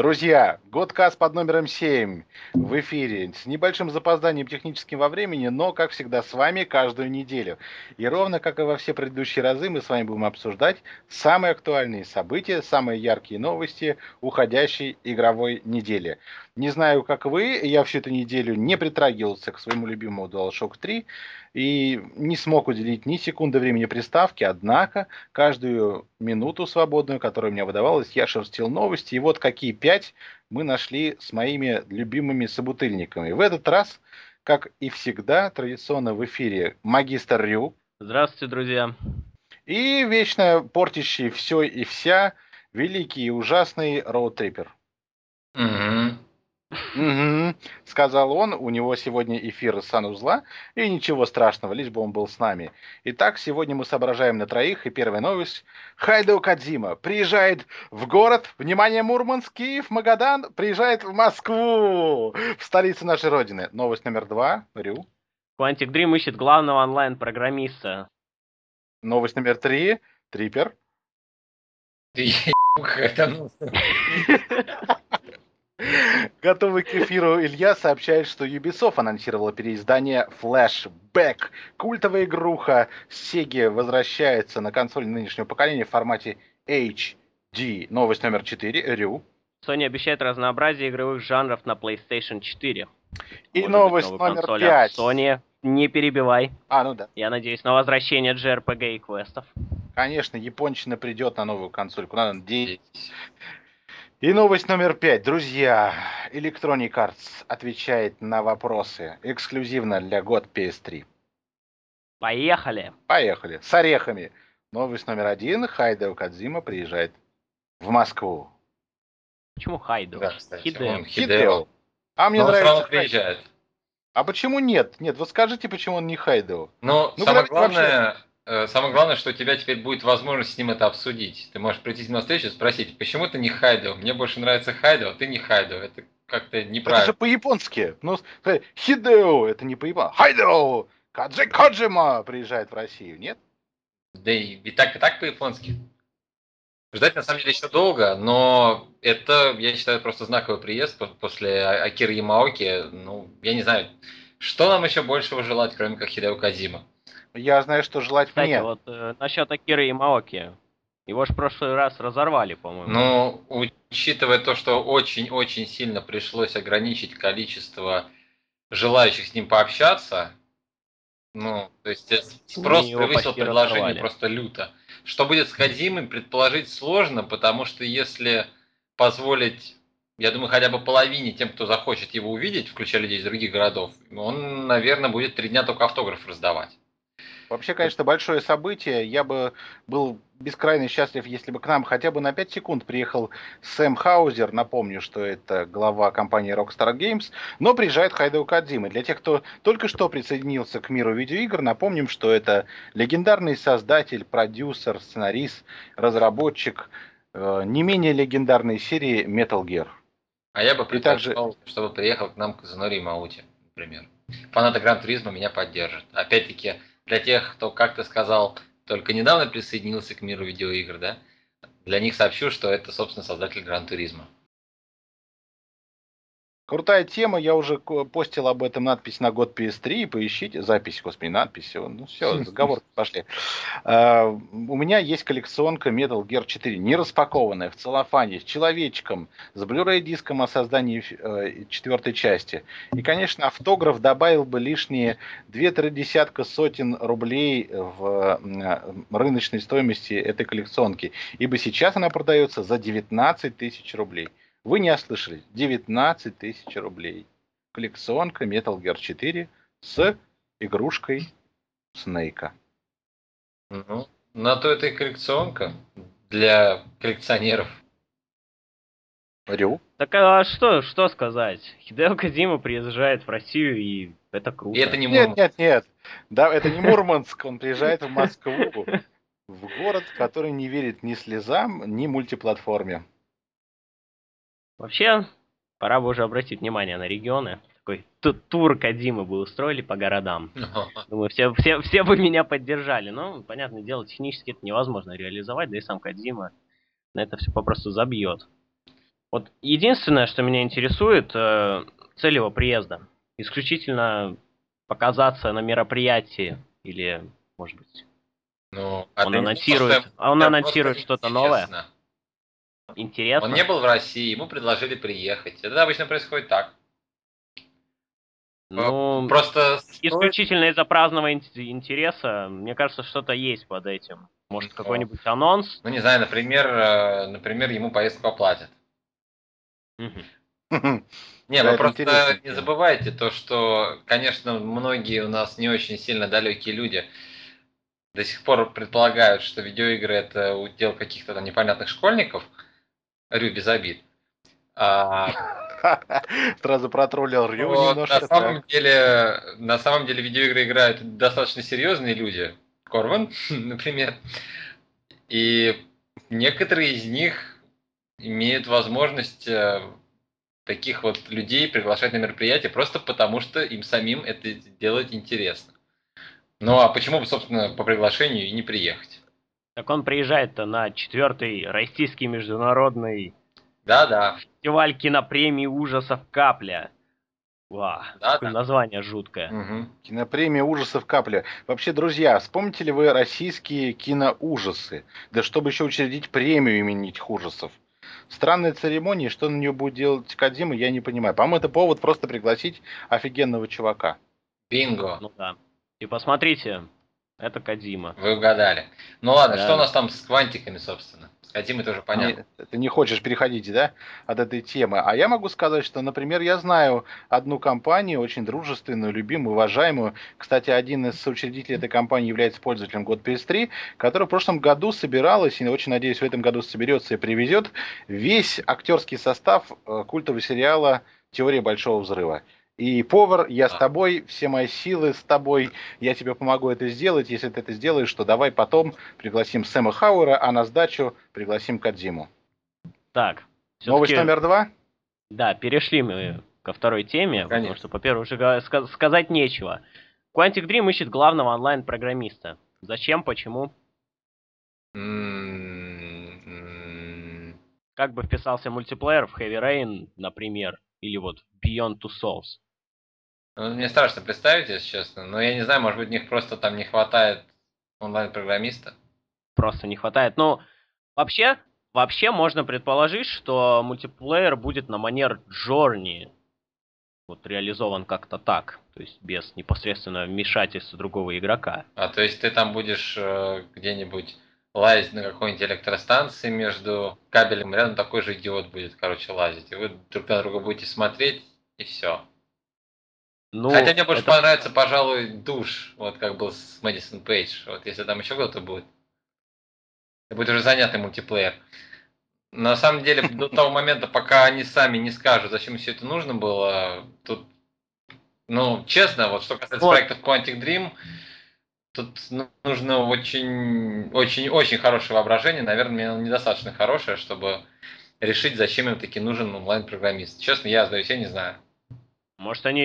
Друзья, Годкаст под номером 7 в эфире с небольшим запозданием техническим во времени, но, как всегда, с вами каждую неделю. И ровно как и во все предыдущие разы, мы с вами будем обсуждать самые актуальные события, самые яркие новости уходящей игровой недели. Не знаю, как вы, я всю эту неделю не притрагивался к своему любимому DualShock 3 и не смог уделить ни секунды времени приставки, однако каждую минуту свободную, которая мне выдавалась, я шерстил новости, и вот какие пять мы нашли с моими любимыми собутыльниками. В этот раз, как и всегда, традиционно в эфире магистр Рю. Здравствуйте, друзья. И вечно портящий все и вся великий и ужасный роутрипер. Угу. Угу, сказал он, у него сегодня эфир санузла, и ничего страшного, лишь бы он был с нами. Итак, сегодня мы соображаем на троих, и первая новость. Хайдо Кадзима приезжает в город, внимание, Мурманск, Киев, Магадан, приезжает в Москву, в столицу нашей родины. Новость номер два, Рю. Quantic Dream ищет главного онлайн-программиста. Новость номер три, Трипер. Ты это ну. Готовый к эфиру Илья сообщает, что Ubisoft анонсировала переиздание Flashback. Культовая игруха Sega возвращается на консоль нынешнего поколения в формате HD. Новость номер 4. Рю. Sony обещает разнообразие игровых жанров на PlayStation 4. И Может новость быть, номер консоль 5. Sony, не перебивай. А, ну да. Я надеюсь на возвращение JRPG и квестов. Конечно, япончина придет на новую консоль. Куда надеюсь. И новость номер пять. Друзья, Electronic Arts отвечает на вопросы эксклюзивно для год PS3. Поехали. Поехали. С орехами. Новость номер один. Хайдео Кадзима приезжает в Москву. Почему Хайдео? Да, Хидео. Хидео. А мне Но нравится. Он приезжает. А почему нет? Нет, вот скажите, почему он не Хайдео. Но ну, самое главное, вообще... Э, самое главное, что у тебя теперь будет возможность с ним это обсудить. Ты можешь прийти на встречу и спросить, почему ты не Хайдо? Мне больше нравится Хайдо, а ты не Хайдо. Это как-то неправильно. Это же по-японски. Ну, Хидео, это не по-японски. Хайдо! Каджи Коджима приезжает в Россию, нет? Да и, и так, и так по-японски. Ждать на самом деле еще долго, но это, я считаю, просто знаковый приезд после а-, Акиры Ямаоки. Ну, я не знаю, что нам еще большего желать, кроме как Хидео Казима. Я знаю, что желать Кстати, мне. вот э, насчет Акиры и Маоки. Его же в прошлый раз разорвали, по-моему. Ну, учитывая то, что очень-очень сильно пришлось ограничить количество желающих с ним пообщаться, ну, то есть э, спрос превысил предложение разорвали. просто люто. Что будет с Хадзимой, предположить сложно, потому что если позволить, я думаю, хотя бы половине тем, кто захочет его увидеть, включая людей из других городов, он, наверное, будет три дня только автограф раздавать. Вообще, конечно, большое событие. Я бы был бескрайне счастлив, если бы к нам хотя бы на 5 секунд приехал Сэм Хаузер. Напомню, что это глава компании Rockstar Games. Но приезжает Хайдео Кадзима. Для тех, кто только что присоединился к миру видеоигр, напомним, что это легендарный создатель, продюсер, сценарист, разработчик э, не менее легендарной серии Metal Gear. А я бы предпочел, также... чтобы приехал к нам к Занори Маути, например. Фанаты Гран Туризма меня поддержат. Опять-таки, для тех, кто, как ты сказал, только недавно присоединился к миру видеоигр, да, для них сообщу, что это, собственно, создатель Гран Туризма. Крутая тема, я уже постил об этом надпись на год PS3, поищите, запись, господи, надпись, ну все, разговор пошли. А, у меня есть коллекционка Metal Gear 4, не распакованная, в целлофане, с человечком, с Blu-ray диском о создании э, четвертой части. И, конечно, автограф добавил бы лишние две-три десятка сотен рублей в рыночной стоимости этой коллекционки, ибо сейчас она продается за 19 тысяч рублей. Вы не ослышались. 19 тысяч рублей. Коллекционка Metal Gear 4 с игрушкой Снейка. Ну, на то это и коллекционка для коллекционеров. Рю. Так а что, что сказать? Хидео Кадима приезжает в Россию, и это круто. И это не Мурманск. Нет, нет, нет. Да, это не Мурманск, он приезжает в Москву, в город, который не верит ни слезам, ни мультиплатформе. Вообще, пора бы уже обратить внимание на регионы. Такой тур Кадимы бы устроили по городам. Думаю, все, все, все бы меня поддержали. Но, понятное дело, технически это невозможно реализовать, да и сам Кадима на это все попросту забьет. Вот единственное, что меня интересует, э, цель его приезда. Исключительно показаться на мероприятии или, может быть, ну, а он анонсирует, просто, он анонсирует что-то новое. Интересно. Он не был в России, ему предложили приехать. Это обычно происходит так. Ну, просто исключительно из-за праздного интереса, мне кажется, что-то есть под этим. Может, какой-нибудь анонс? Ну, не знаю, например, э, например, ему поездку оплатят. Не, вы просто не забывайте то, что, конечно, многие у нас не очень сильно далекие люди до сих пор предполагают, что видеоигры это удел каких-то там непонятных школьников. Рю без обид. А, Сразу протроллил Рю Но немножко. На самом, деле, на самом деле видеоигры играют достаточно серьезные люди. Корван, например. И некоторые из них имеют возможность э, таких вот людей приглашать на мероприятия просто потому, что им самим это делать интересно. Ну а почему бы, собственно, по приглашению и не приехать? Так он приезжает-то на четвертый российский международный да-да. Фестиваль кинопремии ужасов «Капля». Ва, да, какое да. название жуткое. Угу. Кинопремия ужасов «Капля». Вообще, друзья, вспомните ли вы российские киноужасы? Да чтобы еще учредить премию имени этих ужасов. Странная церемония, что на нее будет делать Кадима, я не понимаю. По-моему, это повод просто пригласить офигенного чувака. Бинго. Ну да. И посмотрите, это Кадима. Вы угадали. Ну ладно, да. что у нас там с квантиками, собственно? С Кадимой тоже понятно. Ты не хочешь переходить, да, от этой темы. А я могу сказать, что, например, я знаю одну компанию, очень дружественную, любимую, уважаемую. Кстати, один из соучредителей этой компании является пользователем год PS3, которая в прошлом году собиралась, и очень надеюсь, в этом году соберется и привезет весь актерский состав э, культового сериала «Теория большого взрыва». И повар, я с тобой, все мои силы с тобой, я тебе помогу это сделать. Если ты это сделаешь, то давай потом пригласим Сэма Хауэра, а на сдачу пригласим Кадзиму. Так. Новость номер два? Да, перешли мы ко второй теме, Конечно. потому что, по первых уже сказать нечего. Quantic Dream ищет главного онлайн-программиста. Зачем, почему? М-м-м. Как бы вписался мультиплеер в Heavy Rain, например, или вот Beyond Two Souls? Ну, мне страшно представить, если честно. Но я не знаю, может быть, у них просто там не хватает онлайн-программиста. Просто не хватает. Ну, вообще, вообще можно предположить, что мультиплеер будет на манер Джорни. Вот реализован как-то так. То есть без непосредственного вмешательства другого игрока. А то есть ты там будешь э, где-нибудь лазить на какой-нибудь электростанции между кабелем, рядом такой же идиот будет, короче, лазить. И вы друг на друга будете смотреть, и все. Ну, Хотя мне больше это... понравится, пожалуй, душ, вот как был с Мэдисон Пейдж. Вот если там еще кто-то будет. Это будет уже занятный мультиплеер. На самом деле, до того момента, пока они сами не скажут, зачем все это нужно было, тут, ну, честно, вот что касается вот. проектов Quantic Dream, тут нужно очень, очень, очень хорошее воображение. Наверное, мне недостаточно хорошее, чтобы решить, зачем им таки нужен онлайн-программист. Честно, я, сдаюсь, я не знаю. Может, они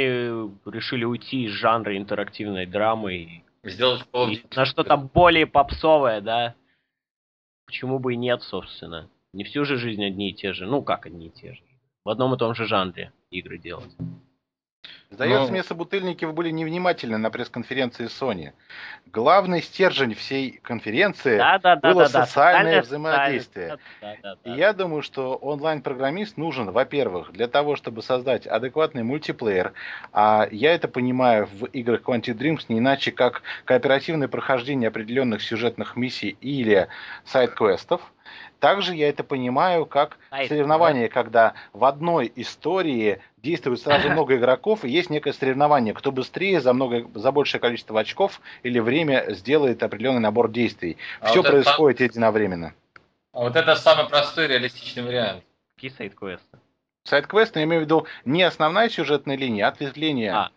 решили уйти из жанра интерактивной драмы и сделать и на что-то более попсовое, да? Почему бы и нет, собственно. Не всю же жизнь одни и те же. Ну, как одни и те же. В одном и том же жанре игры делать. Сдается Но... мне, собутыльники, вы были невнимательны на пресс-конференции Sony. Главный стержень всей конференции да, да, да, было да, социальное да, взаимодействие. Да, да, да, И я думаю, что онлайн-программист нужен, во-первых, для того, чтобы создать адекватный мультиплеер. А я это понимаю в играх Quantic Dreams не иначе, как кооперативное прохождение определенных сюжетных миссий или сайт-квестов. Также я это понимаю как а соревнование, когда в одной истории действует сразу много игроков, и есть некое соревнование, кто быстрее за, много, за большее количество очков или время сделает определенный набор действий. А Все вот происходит это... единовременно. А вот это самый простой реалистичный вариант. Какие сайт-квесты? Сайт-квесты, я имею в виду не основная сюжетная линия, а ответвление. А.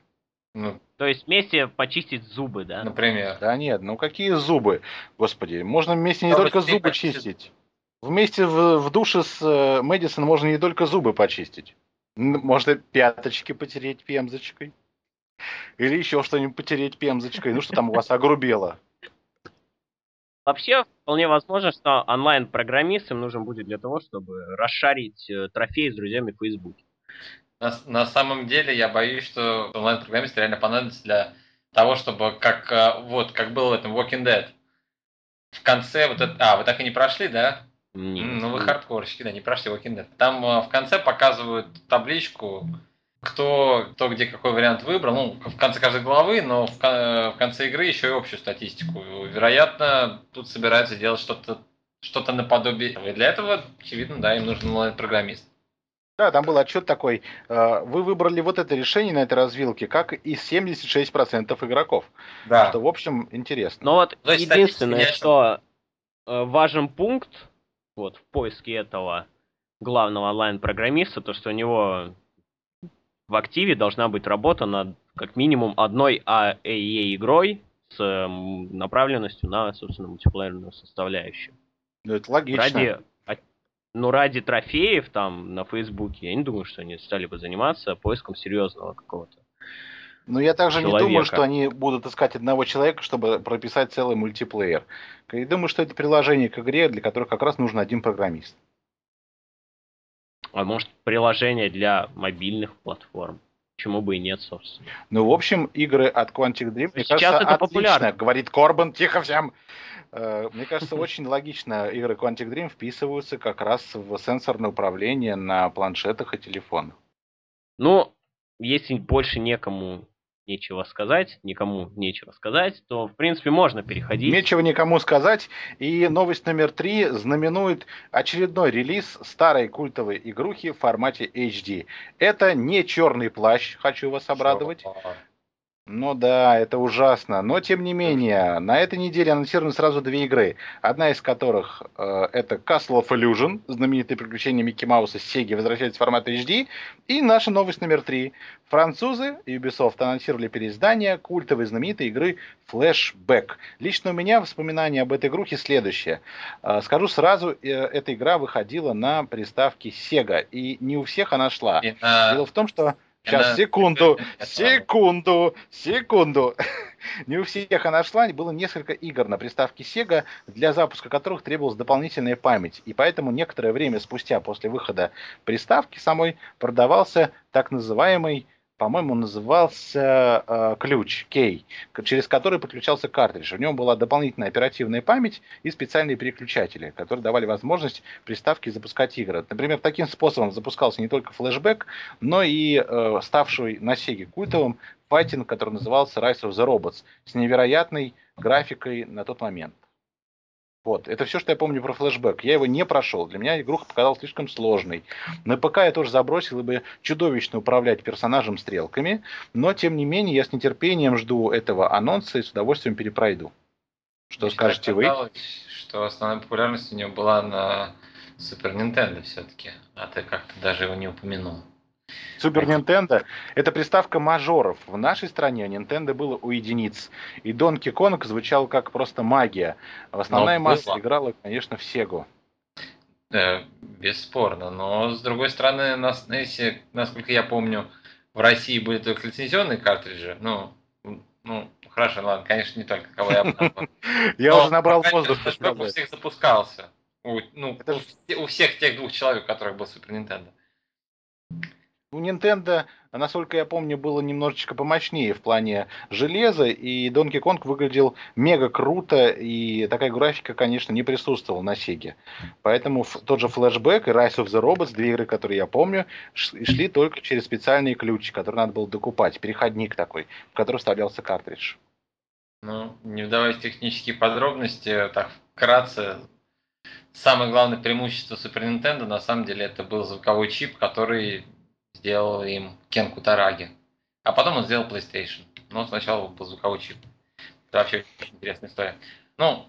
Ну, то есть вместе почистить зубы, да? Например. Да нет, ну какие зубы? Господи, можно вместе не Чтобы только зубы почистить. Вместе в, в душе с э, Мэдисон можно не только зубы почистить. Можно пяточки потереть пемзочкой. Или еще что-нибудь потереть пемзочкой. Ну что там у вас огрубело? Вообще, вполне возможно, что онлайн-программист им нужен будет для того, чтобы расшарить э, трофеи с друзьями в Фейсбуке. На, на самом деле, я боюсь, что онлайн-программист реально понадобится для того, чтобы как э, вот как было в этом Walking Dead. В конце вот это... А, вы так и не прошли, да? Нет. Ну, вы хардкорщики, да, не прошли Walking Dead. Там э, в конце показывают табличку, кто, кто где какой вариант выбрал. Ну, в конце каждой главы, но в, в конце игры еще и общую статистику. Вероятно, тут собирается делать что-то что-то наподобие. И для этого, очевидно, да, им нужен онлайн-программист. Да, там был отчет такой. Э, вы выбрали вот это решение на этой развилке, как и 76% игроков. Да. Что, в общем, интересно. Но вот То единственное, что э, важен пункт вот, в поиске этого главного онлайн-программиста, то, что у него в активе должна быть работа над как минимум одной AAA игрой с направленностью на, собственно, мультиплеерную составляющую. Ну, это логично. Ради ну, ради трофеев там на Фейсбуке, я не думаю, что они стали бы заниматься поиском серьезного какого-то. Ну, я также человека. не думаю, что они будут искать одного человека, чтобы прописать целый мультиплеер. Я думаю, что это приложение к игре, для которых как раз нужен один программист. А может, приложение для мобильных платформ? Почему бы и нет, собственно. Ну, в общем, игры от Quantic Dream, мне Сейчас кажется, это отлично, популярно. говорит Корбан, тихо всем. Э, мне кажется, очень логично игры Quantic Dream вписываются как раз в сенсорное управление на планшетах и телефонах. Ну, если больше некому нечего сказать, никому нечего сказать, то, в принципе, можно переходить. Нечего никому сказать. И новость номер три знаменует очередной релиз старой культовой игрухи в формате HD. Это не черный плащ, хочу вас обрадовать. Ну да, это ужасно. Но тем не менее, на этой неделе анонсированы сразу две игры. Одна из которых э, это Castle of Illusion, знаменитые приключения Микки Мауса с Сеги возвращается в формат HD. И наша новость номер три. Французы Ubisoft анонсировали переиздание культовой знаменитой игры Flashback. Лично у меня воспоминания об этой игрухе следующее. Э, скажу сразу, э, эта игра выходила на приставке Sega. И не у всех она шла. И, а... Дело в том, что Сейчас, секунду, секунду, секунду. Не у всех она шла, было несколько игр на приставке Sega, для запуска которых требовалась дополнительная память. И поэтому некоторое время спустя после выхода приставки самой продавался так называемый по-моему, назывался э, ключ Key, через который подключался картридж. В нем была дополнительная оперативная память и специальные переключатели, которые давали возможность приставке запускать игры. Например, таким способом запускался не только флешбэк, но и э, ставший на Sega культовым файтинг, который назывался Rise of the Robots, с невероятной графикой на тот момент. Вот, это все, что я помню про флешбэк. Я его не прошел. Для меня игруха показалась слишком сложной. На ПК я тоже забросил, бы чудовищно управлять персонажем стрелками. Но, тем не менее, я с нетерпением жду этого анонса и с удовольствием перепройду. Что Мне скажете вы? что основная популярность у него была на Супер Нинтендо все-таки. А ты как-то даже его не упомянул. Супер Нинтендо – это приставка мажоров. В нашей стране Nintendo было у единиц. И Donkey Kong звучал как просто магия. Основная но масса было. играла, конечно, в Sega. Да, бесспорно. Но, с другой стороны, нас, если, насколько я помню, в России были только лицензионные картриджи. Ну, ну, хорошо, ладно, конечно, не только кого я Я уже набрал воздух. У всех запускался. Ну, у всех тех двух человек, у которых был Супер Нинтендо. У Nintendo, насколько я помню, было немножечко помощнее в плане железа, и Donkey Kong выглядел мега круто, и такая графика, конечно, не присутствовала на Sega. Поэтому тот же Flashback и Rise of the Robots, две игры, которые я помню, шли только через специальные ключи, которые надо было докупать, переходник такой, в который вставлялся картридж. Ну, не вдаваясь в технические подробности, так вкратце, самое главное преимущество Super Nintendo на самом деле это был звуковой чип, который сделал им Кен Кутараги. А потом он сделал PlayStation. Но сначала был звуковой чип. Это вообще очень интересная история. Ну,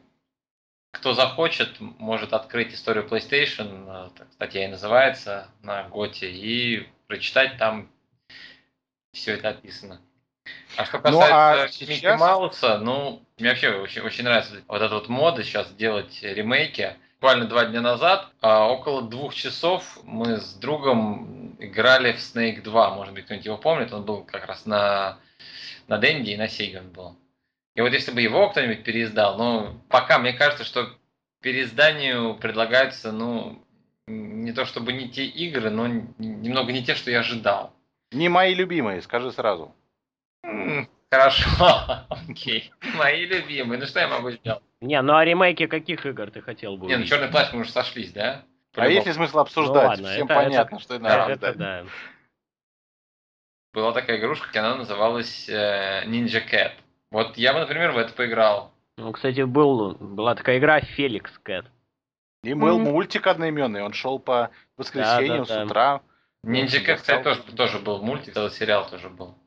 кто захочет, может открыть историю PlayStation, э, статья и называется, на Готе, и прочитать там все это описано. А что касается ну, а сейчас... Мауса, ну, мне вообще очень, очень нравится вот эта вот мода сейчас делать ремейки буквально два дня назад, а, около двух часов мы с другом играли в Snake 2. Может быть, кто-нибудь его помнит. Он был как раз на, на Денди и на Sega был. И вот если бы его кто-нибудь переиздал, ну, пока мне кажется, что переизданию предлагаются, ну, не то чтобы не те игры, но немного не те, что я ожидал. Не мои любимые, скажи сразу. Хорошо, окей. Мои любимые. Ну что я могу сделать? Не, ну а ремейки каких игр ты хотел бы Не, ну черный плащ мы уже сошлись, да? А есть ли смысл обсуждать? Ну, ладно, Всем это, понятно, это, что это надо это, да. Была такая игрушка, она называлась э, Ninja Cat. Вот я бы, например, в это поиграл. Ну, кстати, был, была такая игра Феликс Кэт. И был mm. мультик одноименный, он шел по воскресеньям да, да, с утра. Ninja Cat, кстати, тоже, тоже был мультик, целый сериал тоже был.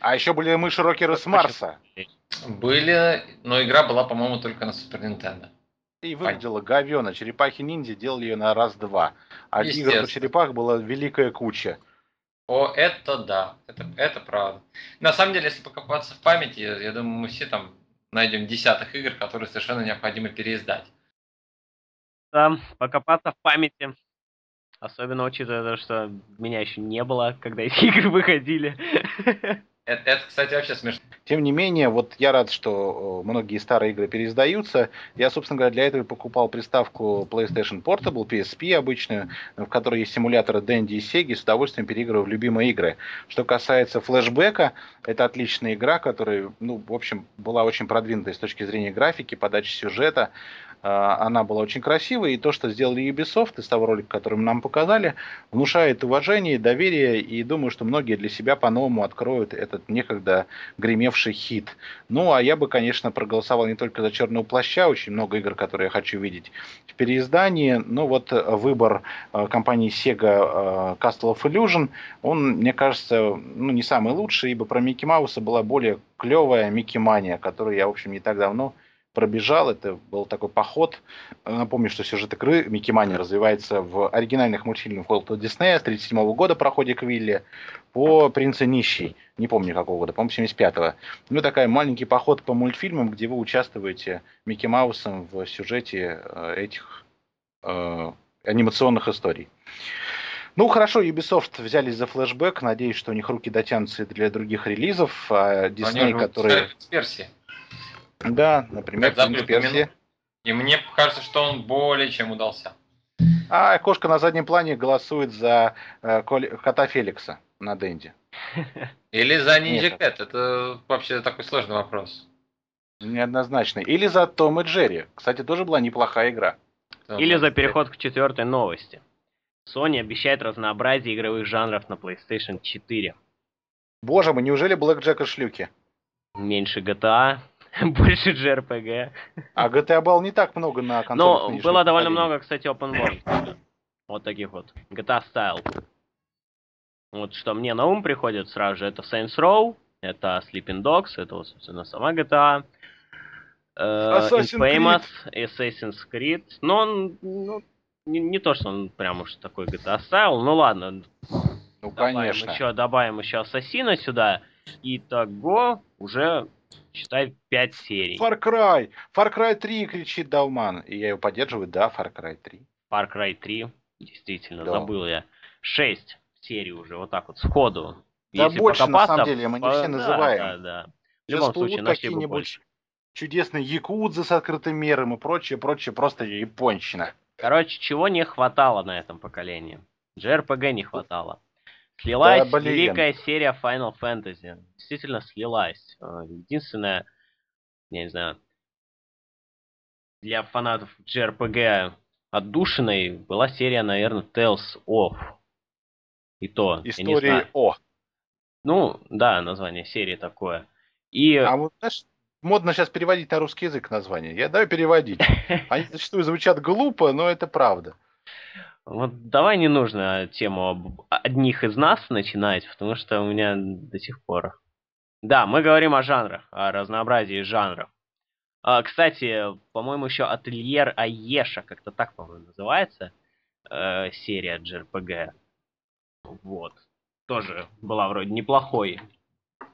А еще были мыши-рокеры с Марса. Были, но игра была, по-моему, только на Супер Нинтендо. И выглядела говёно. Черепахи-ниндзя делали ее на раз-два. А игр по черепах была великая куча. О, это да, это, это правда. На самом деле, если покопаться в памяти, я думаю, мы все там найдем десятых игр, которые совершенно необходимо переиздать. Да, покопаться в памяти. Особенно учитывая то, что меня еще не было, когда эти игры выходили. Это, это, кстати, вообще смешно. Тем не менее, вот я рад, что многие старые игры переиздаются. Я, собственно говоря, для этого покупал приставку PlayStation Portable, PSP обычную, в которой есть симуляторы Dendy и Sega, с удовольствием переигрываю в любимые игры. Что касается флешбека, это отличная игра, которая, ну, в общем, была очень продвинутой с точки зрения графики, подачи сюжета. А, она была очень красивой, и то, что сделали Ubisoft из того ролика, который нам показали, внушает уважение, доверие, и думаю, что многие для себя по-новому откроют этот некогда гремевший хит. Ну, а я бы, конечно, проголосовал не только за «Черного плаща», очень много игр, которые я хочу видеть в переиздании, но вот выбор а, компании Sega а, Castle of Illusion, он, мне кажется, ну, не самый лучший, ибо про Микки Мауса была более клевая Микки Мания, которую я, в общем, не так давно пробежал. Это был такой поход. Напомню, что сюжет игры Микки Мани развивается в оригинальных мультфильмах Уолта Диснея с 1937 года проходе Квилли по «Принца нищий». Не помню какого года, по-моему, 75-го. Ну, такой маленький поход по мультфильмам, где вы участвуете Микки Маусом в сюжете э, этих э, анимационных историй. Ну, хорошо, Ubisoft взялись за флешбэк. Надеюсь, что у них руки дотянутся для других релизов. А Disney, которые... Версии. Да, например, «Принц Персии». И мне кажется, что он более чем удался. А кошка на заднем плане голосует за э, кота Феликса на Дэнди. Или за Ниндзя Кэт. Это вообще такой сложный вопрос. Неоднозначно. Или за Том и Джерри. Кстати, тоже была неплохая игра. Или за переход к четвертой новости. Sony обещает разнообразие игровых жанров на PlayStation 4. Боже мой, неужели Джек и шлюки? Меньше GTA, Больше JRPG. А GTA был не так много на консолях. Ну, было довольно много, кстати, open world. Вот таких вот. GTA Style. Вот что мне на ум приходит сразу же, это Saints Row, это Sleeping Dogs, это, вот, собственно, сама GTA. Э, Assassin's Infamous, Creed. Assassin's Creed. Но он, ну, не, не то, что он прям уж такой GTA Style, ну ладно. Ну, добавим конечно. Еще, добавим еще Ассасина сюда. И того уже Считай 5 серий. Far Cry! Far Cry 3 кричит Далман. И я его поддерживаю, да, Far Cry 3. Far Cry 3, действительно, да. забыл я. 6 серий уже, вот так вот, сходу. Да Если больше, на самом деле, мы не все называем. Да, да, да. В любом случае, какие-нибудь чудесные якудзы с открытым миром и прочее, прочее, просто японщина. Короче, чего не хватало на этом поколении? JRPG не хватало. Слилась да, великая серия Final Fantasy. Действительно слилась. А, единственное, я не знаю, для фанатов JRPG отдушиной была серия, наверное, Tales of. И то, Истории О. Ну, да, название серии такое. И... А вот, знаешь, модно сейчас переводить на русский язык название. Я давай переводить. Они зачастую звучат глупо, но это правда. Вот давай не нужно тему об одних из нас начинать, потому что у меня до сих пор... Да, мы говорим о жанрах, о разнообразии жанров. А, кстати, по-моему, еще Ательер Аеша, как-то так, по-моему, называется, э, серия JRPG. Вот. Тоже была вроде неплохой.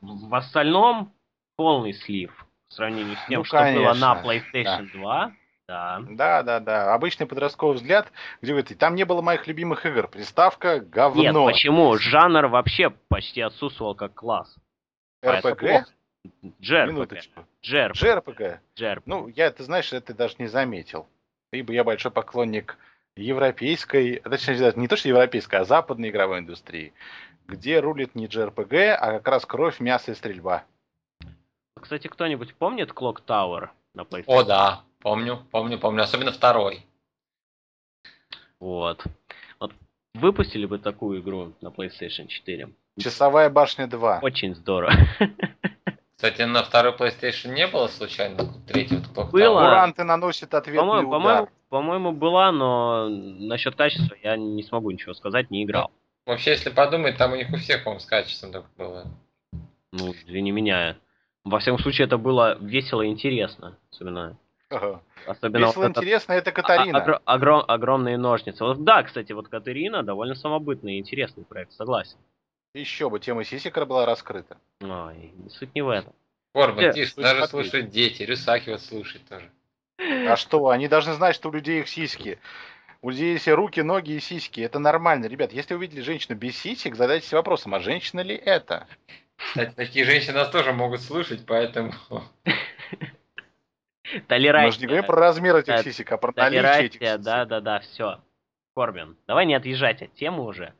В остальном полный слив в сравнении с тем, ну, что было на PlayStation да. 2. Да. Да, да, да. Обычный подростковый взгляд, где вы там не было моих любимых игр. Приставка говно. Нет, почему? Жанр вообще почти отсутствовал как класс. РПГ? JRPG. JRPG. JRPG. JRPG. Ну, я, ты знаешь, это даже не заметил. Ибо я большой поклонник европейской, точнее, не то что европейской, а западной игровой индустрии, где рулит не JRPG, а как раз кровь, мясо и стрельба. Кстати, кто-нибудь помнит Clock Tower на PlayStation? О, да, помню, помню, помню. Особенно второй. Вот. Вот выпустили бы такую игру на PlayStation 4. Часовая башня 2. Очень здорово. Кстати, на второй PlayStation не было случайно третьего Clock Было. Куранты наносит ответный По-моему, удар. по-моему, по-моему, была, но насчет качества я не смогу ничего сказать, не играл. Вообще, если подумать, там у них у всех, по-моему, с качеством так было. Ну, извини меня. Во всяком случае, это было весело и интересно. Особенно, Ага. особенно Весело вот интересно, это а- Катарина. огр- огром- огромные ножницы. Вот, да, кстати, вот Катерина довольно самобытный и интересный проект, согласен. Еще бы, тема Сисикара была раскрыта. Ой, суть не в этом. Корбан, Э, тише, даже смотри. слушают дети, Рюсаки вот слушает тоже. А что, они должны знать, что у людей их сиськи. У людей есть руки, ноги и сиськи. Это нормально. Ребят, если увидели женщину без сисек, задайтесь вопросом, а женщина ли это? Кстати, такие женщины нас тоже могут слушать, поэтому... Мы Толерантия. же не говорим про размер этих Да, сисек, а про наличие этих сисек. да, да, да, все. Корбин, давай не отъезжать от темы уже.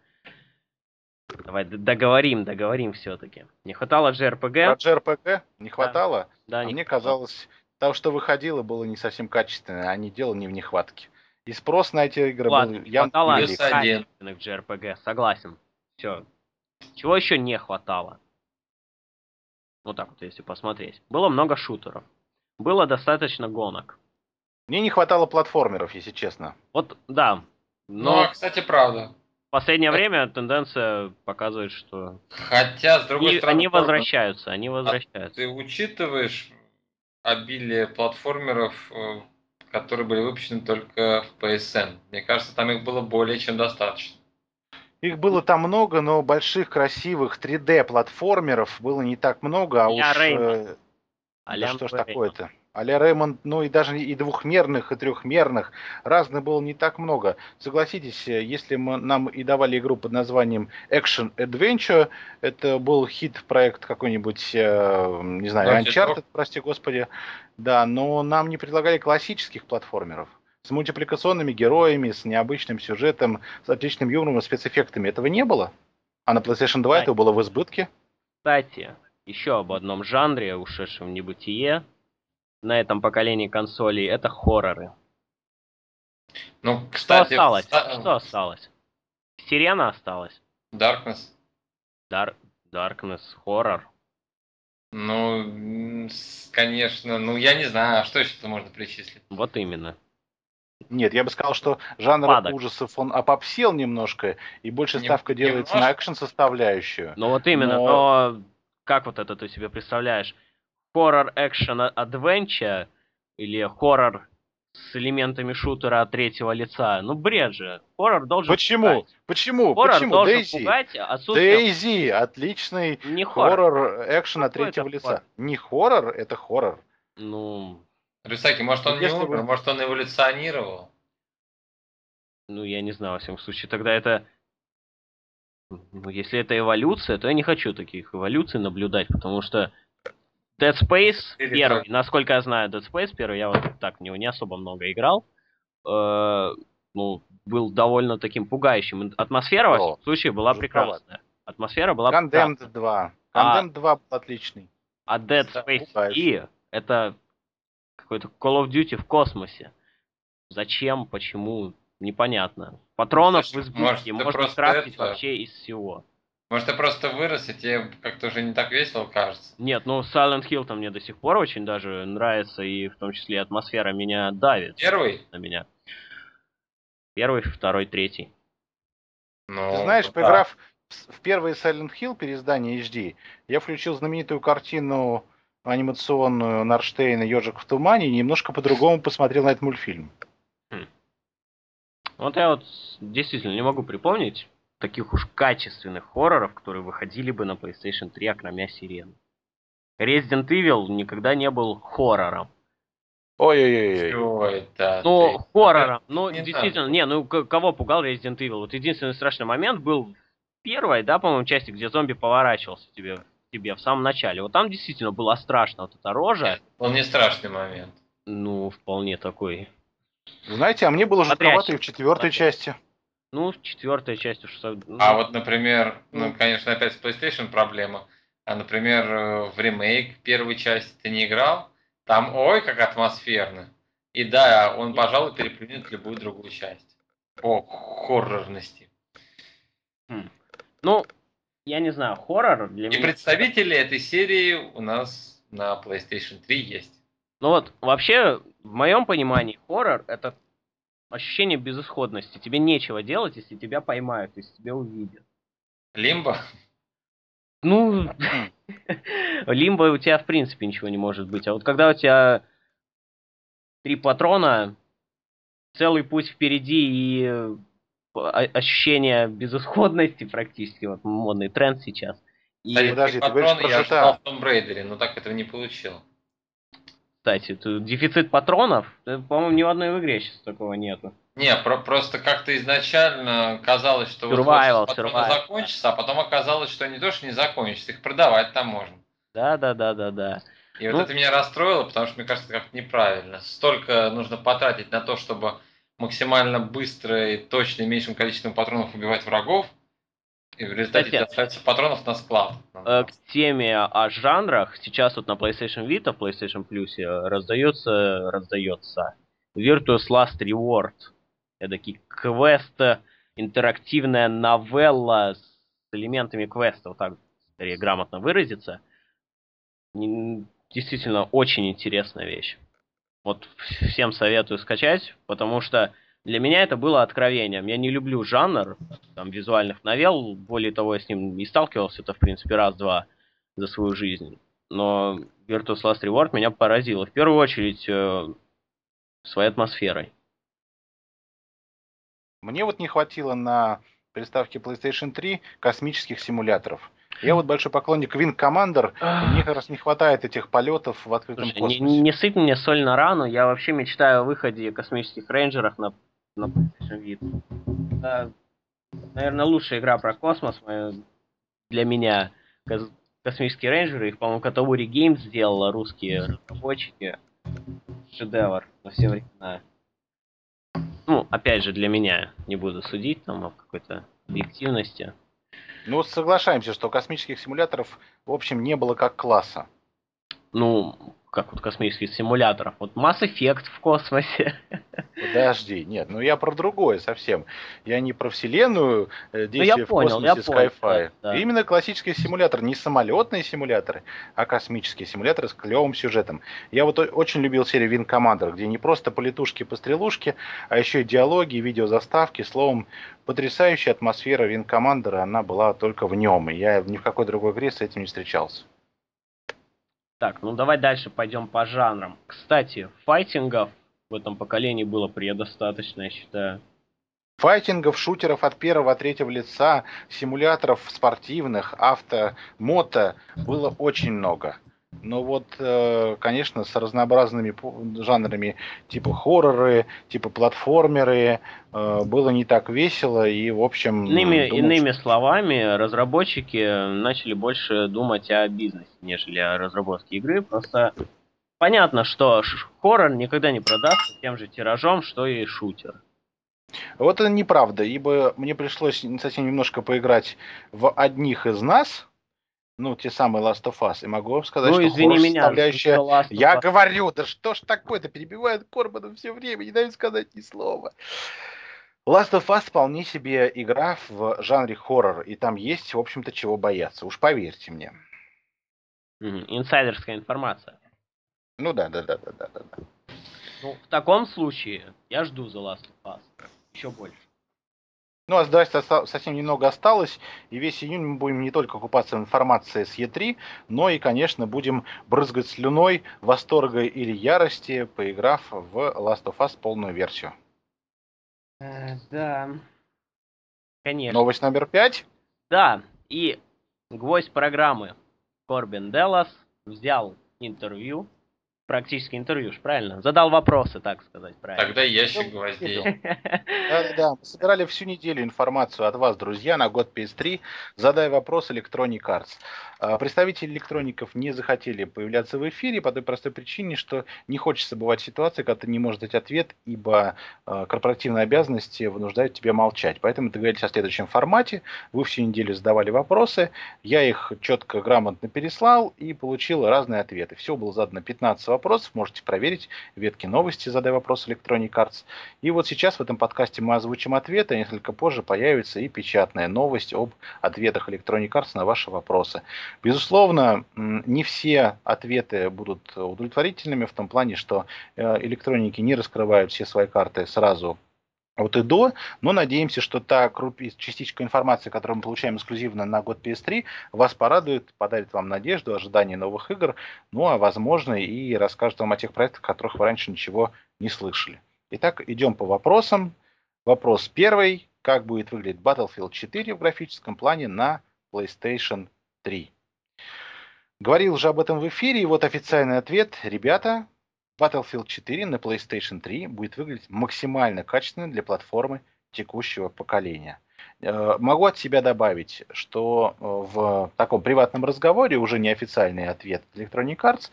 Давай договорим, договорим все-таки. Не хватало Про JRPG? JRPG не хватало? Да, а не мне хватало. казалось, того, что выходило, было не совсем качественно, а не дело не в нехватке. И спрос на эти игры Ладно, был не явно хватало качественных JRPG, согласен. Все. Чего еще не хватало? Вот так вот, если посмотреть. Было много шутеров. Было достаточно гонок. Мне не хватало платформеров, если честно. Вот, да. Ну, Но а, кстати, правда. в последнее время тенденция показывает, что Хотя, с другой стороны... они возвращаются, они возвращаются. Ты учитываешь обилие платформеров, э, которые были выпущены только в PSN? Мне кажется, там их было более чем достаточно. Их было там много, но больших, красивых 3D-платформеров было не так много, а Я уж... Реймон. Э, Да что ж такое-то? а-ля Реймонд, ну и даже и двухмерных, и трехмерных, разных было не так много. Согласитесь, э, если мы, нам и давали игру под названием Action Adventure, это был хит-проект какой-нибудь, э, не знаю, Naughty Uncharted, Dog. прости господи, да, но нам не предлагали классических платформеров с мультипликационными героями, с необычным сюжетом, с отличным юмором и спецэффектами. Этого не было. А на PlayStation 2 Да. это было в избытке. Кстати, еще об одном жанре, ушедшем в небытие на этом поколении консолей, это хорроры. Ну, Что кстати, осталось? ста- Что осталось? Сирена осталась. Darkness. Дар... Darkness, хоррор. Ну, конечно, ну я не знаю, а что еще тут можно причислить? Вот именно. Нет, я бы сказал, что жанр Падок. ужасов он опопсел немножко, и больше Нем- ставка делается на немножко. экшен составляющую. Ну вот именно, Но- но... Как вот это ты себе представляешь? Хоррор экшен адвенча или хоррор с элементами шутера от третьего лица? Ну бред же. Хоррор должен Почему? пугать. Почему? Хоррор Почему? должен Дейзи. пугать отсутствием... Дейзи, отличный Не хоррор. хоррор экшен от третьего лица. хоррор? Не хоррор, это хоррор. Ну, Рюсаки, может он не Если умер, бы- может он эволюционировал? ну я не знаю, во всяком случае, тогда это... Ну, если это эволюция, то я не хочу таких эволюций наблюдать, потому что Dead Space первый, насколько я знаю, Dead Space первый, я вот так в него не особо много играл, э, ну, был довольно таким пугающим. Атмосфера, во всяком случае, была прекрасная. Атмосфера была Condemned прекрасная. 2. А- Condemned 2 был отличный. А Dead Space пугающий. 3 это какой-то Call of Duty в космосе. Зачем, почему, непонятно. Патронов Слушай, в может, избытке, ты можно просто крафтить это- вообще из всего. Может ты просто вырос, и тебе как-то уже не так весело кажется? Нет, ну Silent Hill там мне до сих пор очень даже нравится, и в том числе атмосфера меня давит Первый? на меня. Первый, второй, третий. Ну, Ты знаешь, да. поиграв в в первый Silent Hill переиздание HD, я включил знаменитую картину анимационную Нарштейна «Ежик в тумане» и немножко по-другому посмотрел на этот мультфильм. Вот я вот действительно не могу припомнить таких уж качественных хорроров, которые выходили бы на PlayStation 3, окромя Сирены. Resident Evil никогда не был хоррором. Ой-ой-ой. Чего это? Ну, ты? хоррором. Ну, не действительно, так. не, ну кого пугал Resident Evil? Вот единственный страшный момент был в первой, да, по-моему, части, где зомби поворачивался тебе тебе в самом начале. Вот там действительно была страшна вот эта рожа. Он не страшный момент. Ну, вполне такой. Знаете, а мне было жутковато и в четвертой части. Ну, в четвертой части уж... Ну, а вот, например, ну, ну, конечно, опять с PlayStation проблема. А, например, э, в ремейк первой части ты не играл, там, ой, как атмосферно. И да, он, пожалуй, переплюнет любую другую часть по хоррорности. Хм. Ну, я не знаю, хоррор для И меня... представители этой серии у нас на PlayStation 3 есть. Ну вот, вообще, в моем понимании, хоррор это ощущение безысходности. Тебе нечего делать, если тебя поймают, если тебя увидят. Лимбо? Ну, лимбо у тебя в принципе ничего не может быть. А вот когда у тебя три патрона, целый путь впереди и э, ощущение безысходности практически, вот модный тренд сейчас. И... Подожди, ты говоришь про я ждал в Том Брейдере, но так этого не получил. Кстати, тут дефицит патронов, по-моему, ни в одной игре сейчас такого нету. Не, про просто как-то изначально казалось, что survival, вот survival. закончится, а потом оказалось, что не то, что не закончится, их продавать там можно. Да, да, да, да, да. И ну, вот это меня расстроило, потому что мне кажется, как-то неправильно. Столько нужно потратить на то, чтобы максимально быстро и точно и меньшим количеством патронов убивать врагов, и в результате Кстати, остается патронов на склад. Э, к теме о жанрах, сейчас вот на PlayStation Vita, в PlayStation Plus раздается, раздается Virtuous Last Reward. Это такие квест, интерактивная новелла с элементами квеста, вот так скорее грамотно выразиться. Действительно очень интересная вещь. Вот всем советую скачать, потому что для меня это было откровением. Я не люблю жанр там, визуальных новелл, более того, я с ним не сталкивался, это в принципе раз-два за свою жизнь. Но Virtus Last Reward меня поразило. В первую очередь э, своей атмосферой. Мне вот не хватило на приставке PlayStation 3 космических симуляторов. Я вот большой поклонник Wing Commander, и мне как раз не хватает этих полетов в открытом Слушай, космосе. Не, не сыпь мне соль на рану, я вообще мечтаю о выходе космических рейнджеров на, на PlayStation Vita. Это, наверное, лучшая игра про космос для меня. Космические рейнджеры, их, по-моему, Катаури Games сделала, русские разработчики. Шедевр на все времена. Ну, опять же, для меня. Не буду судить там о какой-то объективности. Ну, соглашаемся, что космических симуляторов, в общем, не было как класса. Ну, как вот космических симуляторов. Вот Mass Effect в космосе. Подожди, нет, ну я про другое совсем. Я не про вселенную э, ну, ну, в понял, космосе Skyfi. Да, да. Именно классический симулятор, не самолетные симуляторы, а космические симуляторы с клевым сюжетом. Я вот очень любил серию Wing Commander, где не просто полетушки, пострелушки, а еще и диалоги, видеозаставки, словом, потрясающая атмосфера Wing Commander, она была только в нем, и я ни в какой другой игре с этим не встречался. Так, ну давай дальше пойдем по жанрам. Кстати, файтингов в этом поколении было предостаточно, я считаю. Файтингов, шутеров от первого, третьего лица, симуляторов спортивных, авто, мото было очень много. Но вот, э, конечно, с разнообразными жанрами, типа хорроры, типа платформеры, э, было не так весело и, в общем... Иными, думал, иными что... словами, разработчики начали больше думать о бизнесе, нежели о разработке игры. Просто понятно, что хоррор никогда не продастся тем же тиражом, что и шутер. Вот это неправда, ибо мне пришлось совсем немножко поиграть в одних из нас, ну, те самые Last of Us. И могу вам сказать, ну, что извини меня, составляющая... Я говорю, да что ж такое-то, перебивает Корбана все время, не дают сказать ни слова. Last of Us вполне себе игра в жанре хоррор, и там есть, в общем-то, чего бояться, уж поверьте мне. Инсайдерская информация. Ну да, да, да, да, да, да. Ну, в таком случае я жду The Last of Us. Еще больше. Ну, а сдать совсем немного осталось, и весь июнь мы будем не только купаться в информации с Е3, но и, конечно, будем брызгать слюной, восторга или ярости, поиграв в Last of Us полную версию. Э, да, конечно. Новость номер пять? Да, и гвоздь программы Корбин Делас взял интервью практически интервью, правильно? Задал вопросы, так сказать, правильно. Тогда ящик ну, гвоздей. Да-да-да, мы собирали всю неделю информацию от вас, друзья, на год PS3. Задай вопрос Electronic Arts. А, представители электроников не захотели появляться в эфире по той простой причине, что не хочется бывать в ситуации, когда ты не можешь дать ответ, ибо а, корпоративные обязанности вынуждают тебя молчать. Поэтому договорились о следующем формате. Вы всю неделю задавали вопросы, я их четко, грамотно переслал и получил разные ответы. Все было задано 15 вопросов, можете проверить ветки новости, задай вопрос Electronic Arts. И вот сейчас в этом подкасте мы озвучим ответы, а несколько позже появится и печатная новость об ответах Electronic Arts на ваши вопросы. Безусловно, не все ответы будут удовлетворительными в том плане, что э, электроники не раскрывают все свои карты сразу от и до, но надеемся, что та частичка информации, которую мы получаем эксклюзивно на год PS3, вас порадует, подарит вам надежду, ожидание новых игр, ну а возможно и расскажет вам о тех проектах, о которых вы раньше ничего не слышали. Итак, идем по вопросам. Вопрос первый. Как будет выглядеть Battlefield 4 в графическом плане на PlayStation 3? Говорил уже об этом в эфире, и вот официальный ответ. Ребята, Battlefield 4 на PlayStation 3 будет выглядеть максимально качественно для платформы текущего поколения. Э, могу от себя добавить, что э, в таком приватном разговоре, уже неофициальный ответ Electronic Arts,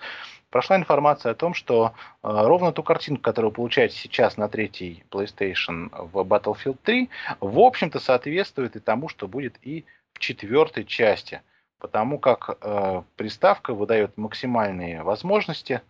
прошла информация о том, что э, ровно ту картинку, которую вы получаете сейчас на третьей PlayStation в Battlefield 3, в общем-то соответствует и тому, что будет и в четвертой части – потому как э, приставка выдает максимальные возможности,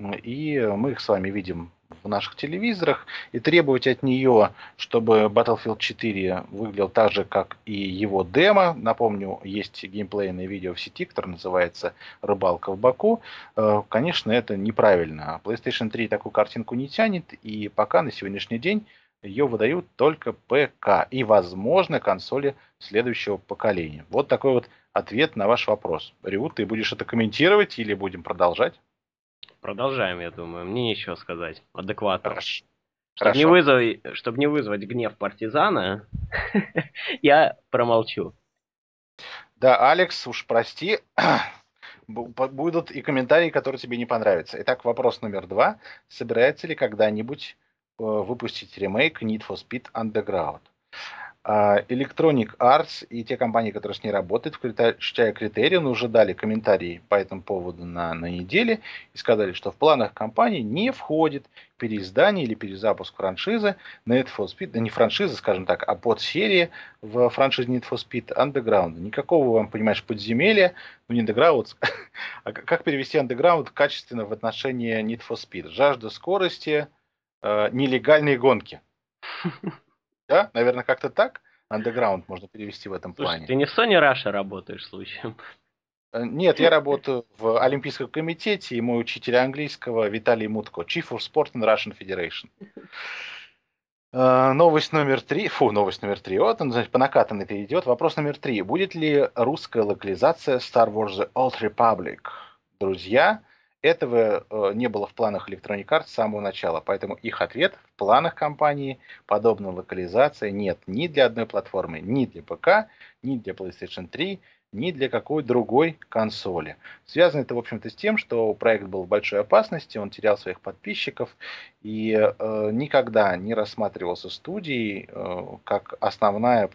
и мы их с вами видим в наших телевизорах, и требовать от нее, чтобы Battlefield 4 выглядел так же, как и его демо, напомню, есть геймплейное видео в сети, которое называется «Рыбалка в Баку», э, конечно, это неправильно. PlayStation 3 такую картинку не тянет, и пока на сегодняшний день ее выдают только ПК и, возможно, консоли следующего поколения. Вот такой вот ответ на ваш вопрос. Рю, ты будешь это комментировать или будем продолжать? Продолжаем, я думаю. Мне нечего сказать. Адекватно. Хорошо. Чтобы не, вызвать, чтобы не вызвать гнев партизана, я промолчу. Да, Алекс, уж прости, будут и комментарии, которые тебе не понравятся. Итак, вопрос номер два. Собирается ли когда-нибудь э, выпустить ремейк Need for Speed Underground? А, Electronic Arts и те компании, которые с ней работают, включая Criterion, уже дали комментарии по этому поводу на, на неделе и сказали, что в планах компании не входит переиздание или перезапуск франшизы Need for Speed, да не франшизы, скажем так, а подсерии в франшизе Need for Speed Underground. Никакого вам, понимаешь, подземелья, ну не Underground, а как перевести Underground качественно в отношении Need for Speed? Жажда скорости, э, нелегальные гонки. Да, наверное, как-то так. Underground можно перевести в этом Слушай, плане. Ты не в Sony Russia работаешь случаем? Э, нет, я работаю в Олимпийском комитете, и мой учитель английского Виталий Мутко, Chief of Sport in Russian Federation. Э, новость номер три. Фу, новость номер три. Вот он, значит, по накатанной перейдет. Вопрос номер три. Будет ли русская локализация Star Wars The Old Republic? Друзья, этого э, не было в планах Electronic Arts с самого начала, поэтому их ответ в планах компании подобной локализации нет ни для одной платформы, ни для ПК, ни для PlayStation 3, ни для какой другой консоли. Связано это, в общем-то, с тем, что проект был в большой опасности, он терял своих подписчиков и э, никогда не рассматривался студией э, как основная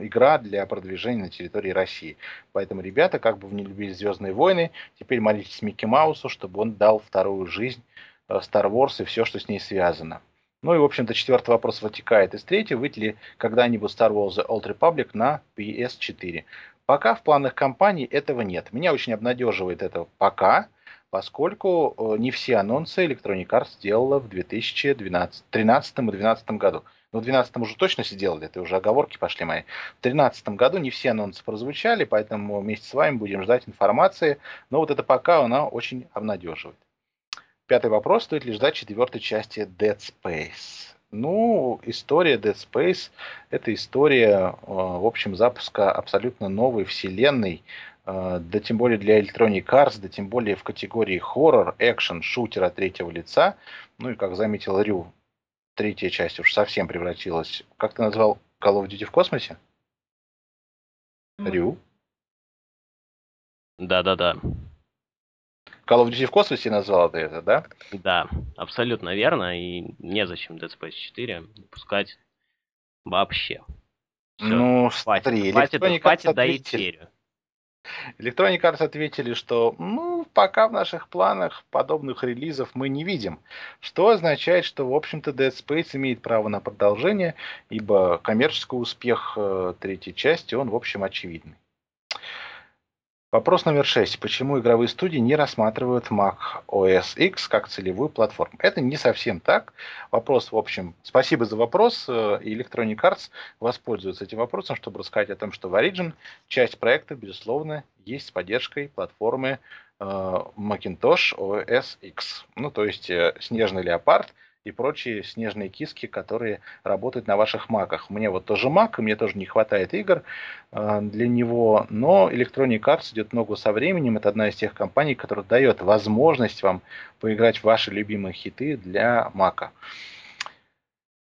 игра для продвижения на территории России. Поэтому ребята, как бы вы не любили Звездные войны, теперь молитесь Микки Маусу, чтобы он дал вторую жизнь э, Star Wars и все, что с ней связано. Ну и, в общем-то, четвертый вопрос вытекает из третьего. Выйдет ли когда-нибудь Star Wars The Old Republic на PS4? Пока в планах компании этого нет. Меня очень обнадеживает это пока, поскольку э, не все анонсы Electronic Arts сделала в 2013 и 2012 году. Ну, в 2012 уже точно сделали, это уже оговорки пошли мои. В 2013 году не все анонсы прозвучали, поэтому вместе с вами будем ждать информации. Но вот это пока она очень обнадеживает. Пятый вопрос. Стоит ли ждать четвертой части Dead Space? Ну, история Dead Space – это история, э, в общем, запуска абсолютно новой вселенной, э, да тем более для Electronic Arts, да тем более в категории хоррор, экшен, шутера третьего лица. Ну и, как заметил Рю, третья часть уж совсем превратилась. Как ты назвал Call of Duty в космосе? Рю? Да-да-да. Call of Duty в космосе назвал ты это, да? Да, абсолютно верно. И незачем Dead Space 4 выпускать вообще. Все, ну, хватит, смотри, хватит, хватит серию. Electronic Arts ответили, что ну, пока в наших планах подобных релизов мы не видим, что означает, что, в общем-то, Dead Space имеет право на продолжение, ибо коммерческий успех э, третьей части, он, в общем, очевидный. Вопрос номер шесть. Почему игровые студии не рассматривают Mac OS X как целевую платформу? Это не совсем так. Вопрос, в общем, спасибо за вопрос. Э, Electronic Arts воспользуется этим вопросом, чтобы рассказать о том, что в Origin часть проекта, безусловно, есть с поддержкой платформы э, Macintosh OS X. Ну, то есть э, снежный леопард – и прочие снежные киски, которые работают на ваших маках. Мне вот тоже мак, мне тоже не хватает игр э, для него, но Electronic Arts идет ногу со временем. Это одна из тех компаний, которая дает возможность вам поиграть в ваши любимые хиты для мака.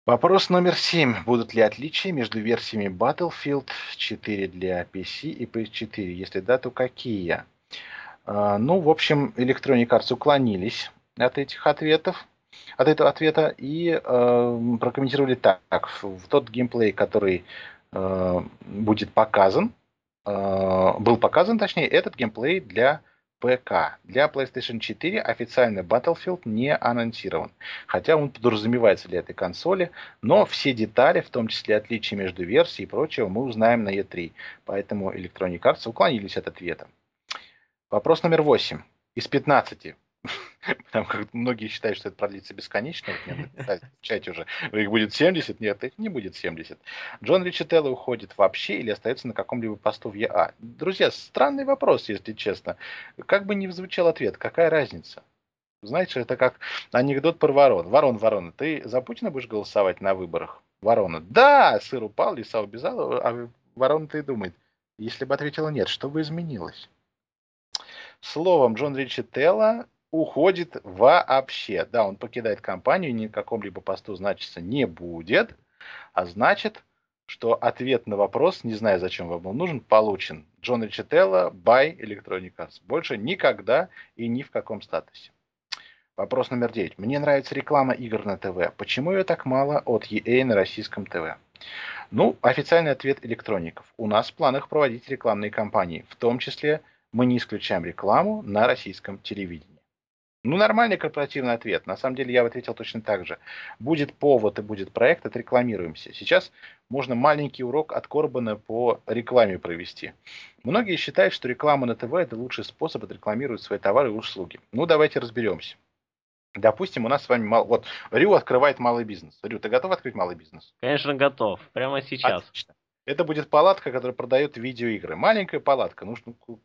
Вопрос номер семь. Будут ли отличия между версиями Battlefield 4 для PC и PS4? Если да, то какие? Э, ну, в общем, Electronic Arts уклонились от этих ответов от этого ответа и э, прокомментировали так. В тот геймплей, который э, будет показан, э, был показан, точнее, этот геймплей для ПК. Для PlayStation 4 официально Battlefield не анонсирован, хотя он подразумевается для этой консоли, но все детали, в том числе отличия между версией и прочего, мы узнаем на E3, поэтому Electronic Arts уклонились от ответа. Вопрос номер 8. Из 15 Потому как многие считают, что это продлится бесконечно. Вот мне в уже. Их будет 70? Нет, их не будет 70. Джон Ричителло уходит вообще или остается на каком-либо посту в ЕА? Друзья, странный вопрос, если честно. Как бы ни звучал ответ, какая разница? Знаете, это как анекдот про ворон. Ворон, ворона, ты за Путина будешь голосовать на выборах? Ворона. Да, сыр упал, лиса убежала, а ворона-то и думает. Если бы ответила нет, что бы изменилось? Словом, Джон Ричи Телла уходит вообще. Да, он покидает компанию, ни на каком-либо посту значиться не будет. А значит, что ответ на вопрос, не знаю, зачем вам он нужен, получен. Джон Ричителло, by Electronic Arts. Больше никогда и ни в каком статусе. Вопрос номер девять. Мне нравится реклама игр на ТВ. Почему ее так мало от EA на российском ТВ? Ну, официальный ответ электроников. У нас в планах проводить рекламные кампании. В том числе мы не исключаем рекламу на российском телевидении. Ну, нормальный корпоративный ответ. На самом деле я ответил точно так же. Будет повод и будет проект, отрекламируемся. Сейчас можно маленький урок от Корбана по рекламе провести. Многие считают, что реклама на ТВ это лучший способ отрекламировать свои товары и услуги. Ну, давайте разберемся. Допустим, у нас с вами мал... вот Рю открывает малый бизнес. Рю, ты готов открыть малый бизнес? Конечно, готов. Прямо сейчас. Отлично. Это будет палатка, которая продает видеоигры. Маленькая палатка. Ну,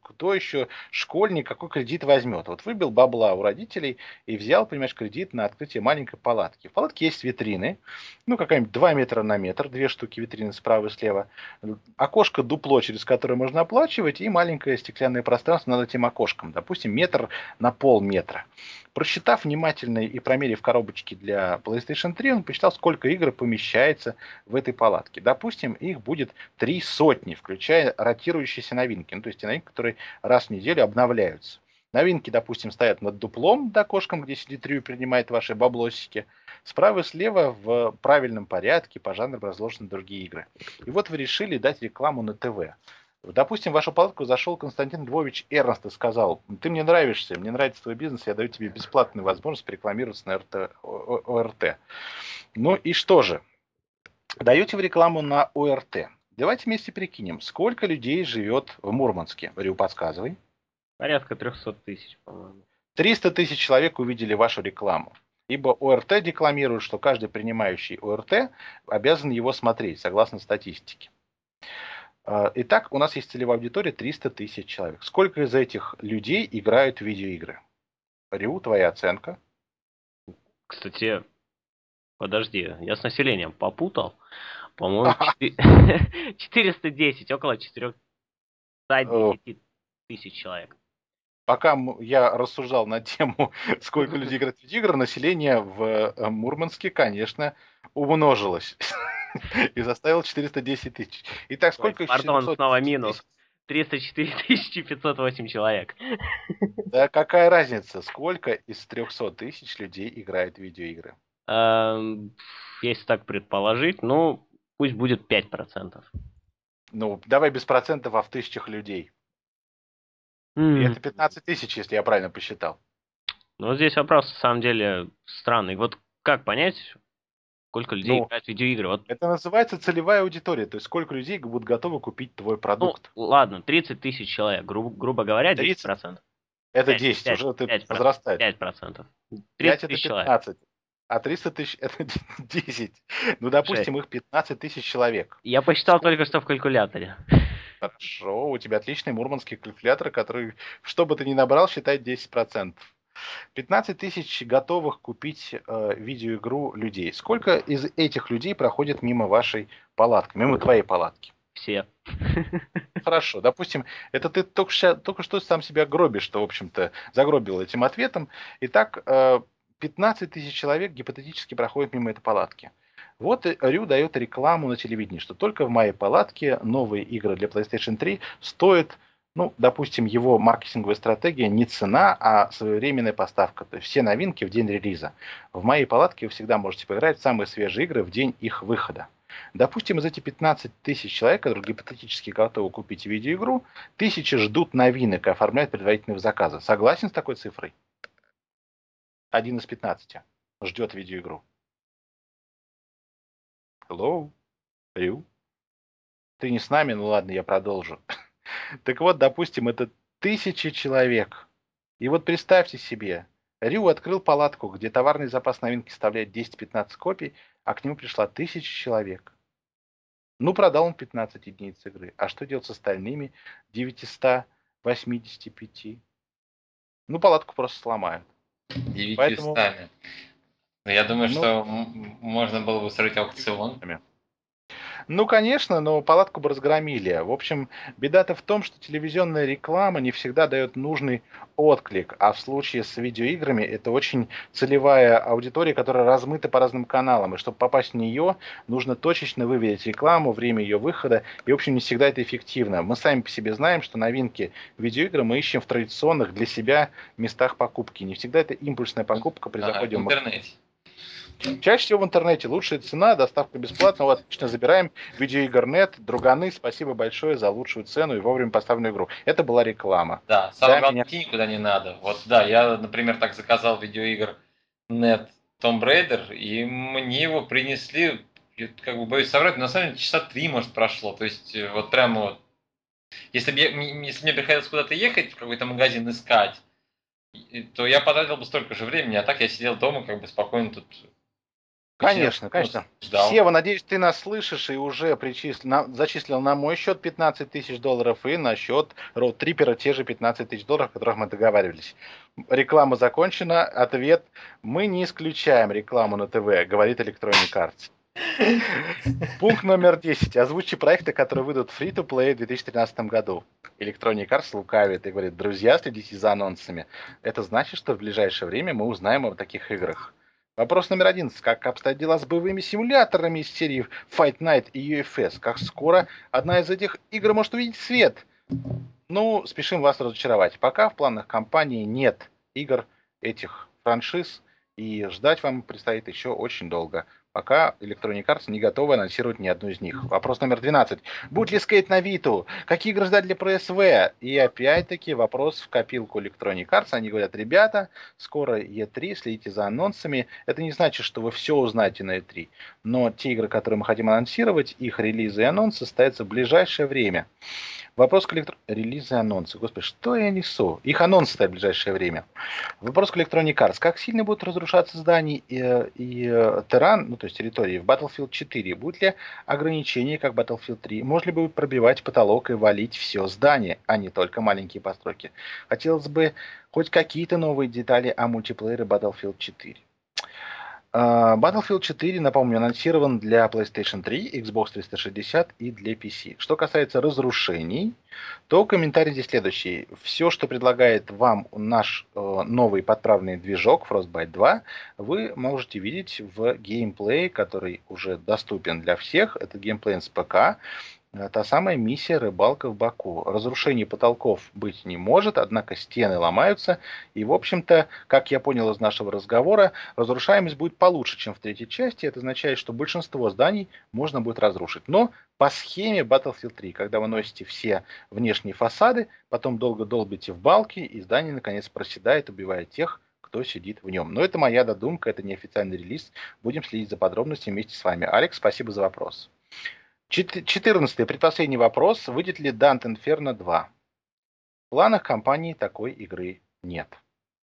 кто еще, школьник, какой кредит возьмет? Вот выбил бабла у родителей и взял, понимаешь, кредит на открытие маленькой палатки. В палатке есть витрины, ну, какая-нибудь 2 метра на метр, две штуки витрины справа и слева. Окошко дупло, через которое можно оплачивать, и маленькое стеклянное пространство над этим окошком. Допустим, метр на полметра. Просчитав внимательно и промерив коробочки для PlayStation 3, он посчитал, сколько игр помещается в этой палатке. Допустим, их будет три сотни, включая ротирующиеся новинки. Ну, то есть те новинки, которые раз в неделю обновляются. Новинки, допустим, стоят над дуплом, до окошком, где сидит Рю и принимает ваши баблосики. Справа и слева в правильном порядке по жанрам разложены другие игры. И вот вы решили дать рекламу на ТВ. Допустим, в вашу палатку зашел Константин Львович Эрнст и сказал, ты мне нравишься, мне нравится твой бизнес, я даю тебе бесплатную возможность рекламироваться на РТ, ОРТ. Ну и что же? Даете вы рекламу на ОРТ. Давайте вместе прикинем, сколько людей живет в Мурманске. Рю, подсказывай. Порядка 300 тысяч, по-моему. 300 тысяч человек увидели вашу рекламу. Ибо ОРТ декламирует, что каждый принимающий ОРТ обязан его смотреть, согласно статистике. А, итак, у нас есть целевая аудитория 300 тысяч человек. Сколько из этих людей играют в видеоигры? Рю, твоя оценка? Кстати, подожди, я с населением попутал. По-моему, 410, около 410 тысяч человек. Пока я рассуждал на тему, сколько людей играют в видеоигры, население в э, Мурманске, конечно, умножилось. и заставил 410 тысяч. Итак, сколько Ой, Пардон, 400... снова минус. 304 508 человек. Да какая разница, сколько из 300 тысяч людей играет в видеоигры? Эм, если так предположить, ну, пусть будет 5%. Ну, давай без процентов, а в тысячах людей. Mm. И это 15 тысяч, если я правильно посчитал. Ну, здесь вопрос, на самом деле, странный. Вот как понять, сколько людей ну, играют в видеоигры? Вот... Это называется целевая аудитория, то есть сколько людей будут готовы купить твой продукт. Ну, ладно, 30 тысяч человек, гру- грубо говоря, 10%. 30? Это 5, 10, 5, уже 5, это 5, возрастает. 5%. 30 тысяч человек. А 300 тысяч это 10. Ну, допустим, 6. их 15 тысяч человек. Я посчитал Сколько? только что в калькуляторе. Хорошо, у тебя отличный мурманский калькулятор, который, что бы ты ни набрал, считает 10%. 15 тысяч готовых купить э, видеоигру людей. Сколько из этих людей проходит мимо вашей палатки, мимо твоей палатки? Все. Хорошо, допустим, это ты только, что, только что сам себя гробишь, что, в общем-то, загробил этим ответом. Итак, э, 15 тысяч человек гипотетически проходят мимо этой палатки. Вот Рю дает рекламу на телевидении, что только в моей палатке новые игры для PlayStation 3 стоят, ну, допустим, его маркетинговая стратегия не цена, а своевременная поставка. То есть все новинки в день релиза. В моей палатке вы всегда можете поиграть в самые свежие игры в день их выхода. Допустим, из этих 15 тысяч человек, которые гипотетически готовы купить видеоигру, тысячи ждут новинок и оформляют предварительные заказы. Согласен с такой цифрой? Один из 15 ждет видеоигру. Hello? Рю? Ты не с нами? Ну ладно, я продолжу. Так вот, допустим, это тысячи человек. И вот представьте себе, Рю открыл палатку, где товарный запас новинки составляет 10-15 копий, а к нему пришла тысяча человек. Ну, продал он 15 единиц игры. А что делать с остальными 985? Ну, палатку просто сломают. Девятью Поэтому... стами. Но я думаю, ну, что можно было бы устроить аукцион. Ну, конечно, но палатку бы разгромили. В общем, беда-то в том, что телевизионная реклама не всегда дает нужный отклик, а в случае с видеоиграми это очень целевая аудитория, которая размыта по разным каналам, и чтобы попасть в нее, нужно точечно выведать рекламу, время ее выхода, и, в общем, не всегда это эффективно. Мы сами по себе знаем, что новинки видеоигр мы ищем в традиционных для себя местах покупки. Не всегда это импульсная покупка при заходе в интернете. Чаще всего в интернете лучшая цена, доставка бесплатная. Вот отлично забираем видеоигрнет, друганы, спасибо большое за лучшую цену и вовремя поставленную игру. Это была реклама. Да, самое да, главное, меня... никуда не надо. Вот да, я, например, так заказал видеоигр нет Tomb Raider, и мне его принесли, как бы боюсь соврать, но на самом деле часа три, может, прошло. То есть, э, вот прямо вот, если, бы если мне приходилось куда-то ехать, в какой-то магазин искать, то я потратил бы столько же времени, а так я сидел дома, как бы спокойно тут Конечно, конечно. Ждал. Сева, надеюсь, ты нас слышишь и уже причислил, на, зачислил на мой счет 15 тысяч долларов и на счет Tripper те же 15 тысяч долларов, о которых мы договаривались. Реклама закончена. Ответ. Мы не исключаем рекламу на ТВ, говорит Electronic Arts. Пункт номер 10. Озвучи проекты, которые выйдут free-to-play в 2013 году. Electronic Arts лукавит и говорит, друзья, следите за анонсами. Это значит, что в ближайшее время мы узнаем о таких играх. Вопрос номер один. Как обстоят дела с боевыми симуляторами из серии Fight Night и UFS? Как скоро одна из этих игр может увидеть свет? Ну, спешим вас разочаровать. Пока в планах компании нет игр этих франшиз, и ждать вам предстоит еще очень долго пока Electronic Arts не готовы анонсировать ни одну из них. Вопрос номер 12. Будет ли скейт на Виту? Какие игры ждать для PSV? И опять-таки вопрос в копилку Electronic Arts. Они говорят, ребята, скоро E3, следите за анонсами. Это не значит, что вы все узнаете на E3. Но те игры, которые мы хотим анонсировать, их релизы и анонсы состоятся в ближайшее время. Вопрос к электро... Релизы анонсы. Господи, что я несу? Их анонсы в ближайшее время. Вопрос к Electronic Arts. Как сильно будут разрушаться здания и, и э, терран, ну то есть территории в Battlefield 4? Будет ли ограничение, как Battlefield 3? Может ли будет пробивать потолок и валить все здание, а не только маленькие постройки? Хотелось бы хоть какие-то новые детали о мультиплеере Battlefield 4. А, Battlefield 4, напомню, анонсирован для PlayStation 3, Xbox 360 и для PC. Что касается разрушений, то комментарий здесь следующий. Все, что предлагает вам наш э, новый подправный движок Frostbite 2, вы можете видеть в геймплее, который уже доступен для всех. Это геймплей с ПК. Та самая миссия «Рыбалка в Баку». Разрушение потолков быть не может, однако стены ломаются. И, в общем-то, как я понял из нашего разговора, разрушаемость будет получше, чем в третьей части. Это означает, что большинство зданий можно будет разрушить. Но по схеме Battlefield 3, когда вы носите все внешние фасады, потом долго долбите в балки, и здание, наконец, проседает, убивая тех, кто сидит в нем. Но это моя додумка, это неофициальный релиз. Будем следить за подробностями вместе с вами. Алекс, спасибо за вопрос. Четырнадцатый, предпоследний вопрос. Выйдет ли Dante Inferno 2? В планах компании такой игры нет.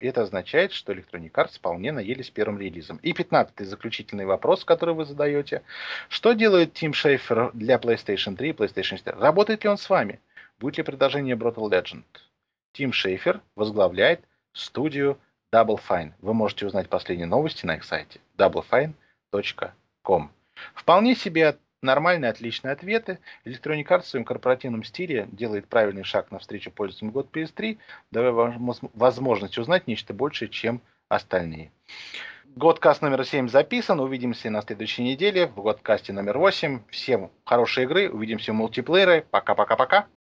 Это означает, что Electronic Arts вполне наелись первым релизом. И пятнадцатый заключительный вопрос, который вы задаете. Что делает Тим Шейфер для PlayStation 3 и PlayStation 4? Работает ли он с вами? Будет ли продолжение Brutal Legend? Тим Шейфер возглавляет студию Double Fine. Вы можете узнать последние новости на их сайте doublefine.com. Вполне себе Нормальные, отличные ответы. Electronic Arts в своем корпоративном стиле делает правильный шаг навстречу пользователям год PS3, давая вам возможность узнать нечто большее, чем остальные. Годкаст номер 7 записан. Увидимся на следующей неделе в годкасте номер 8. Всем хорошей игры. Увидимся в мультиплеере. Пока-пока-пока.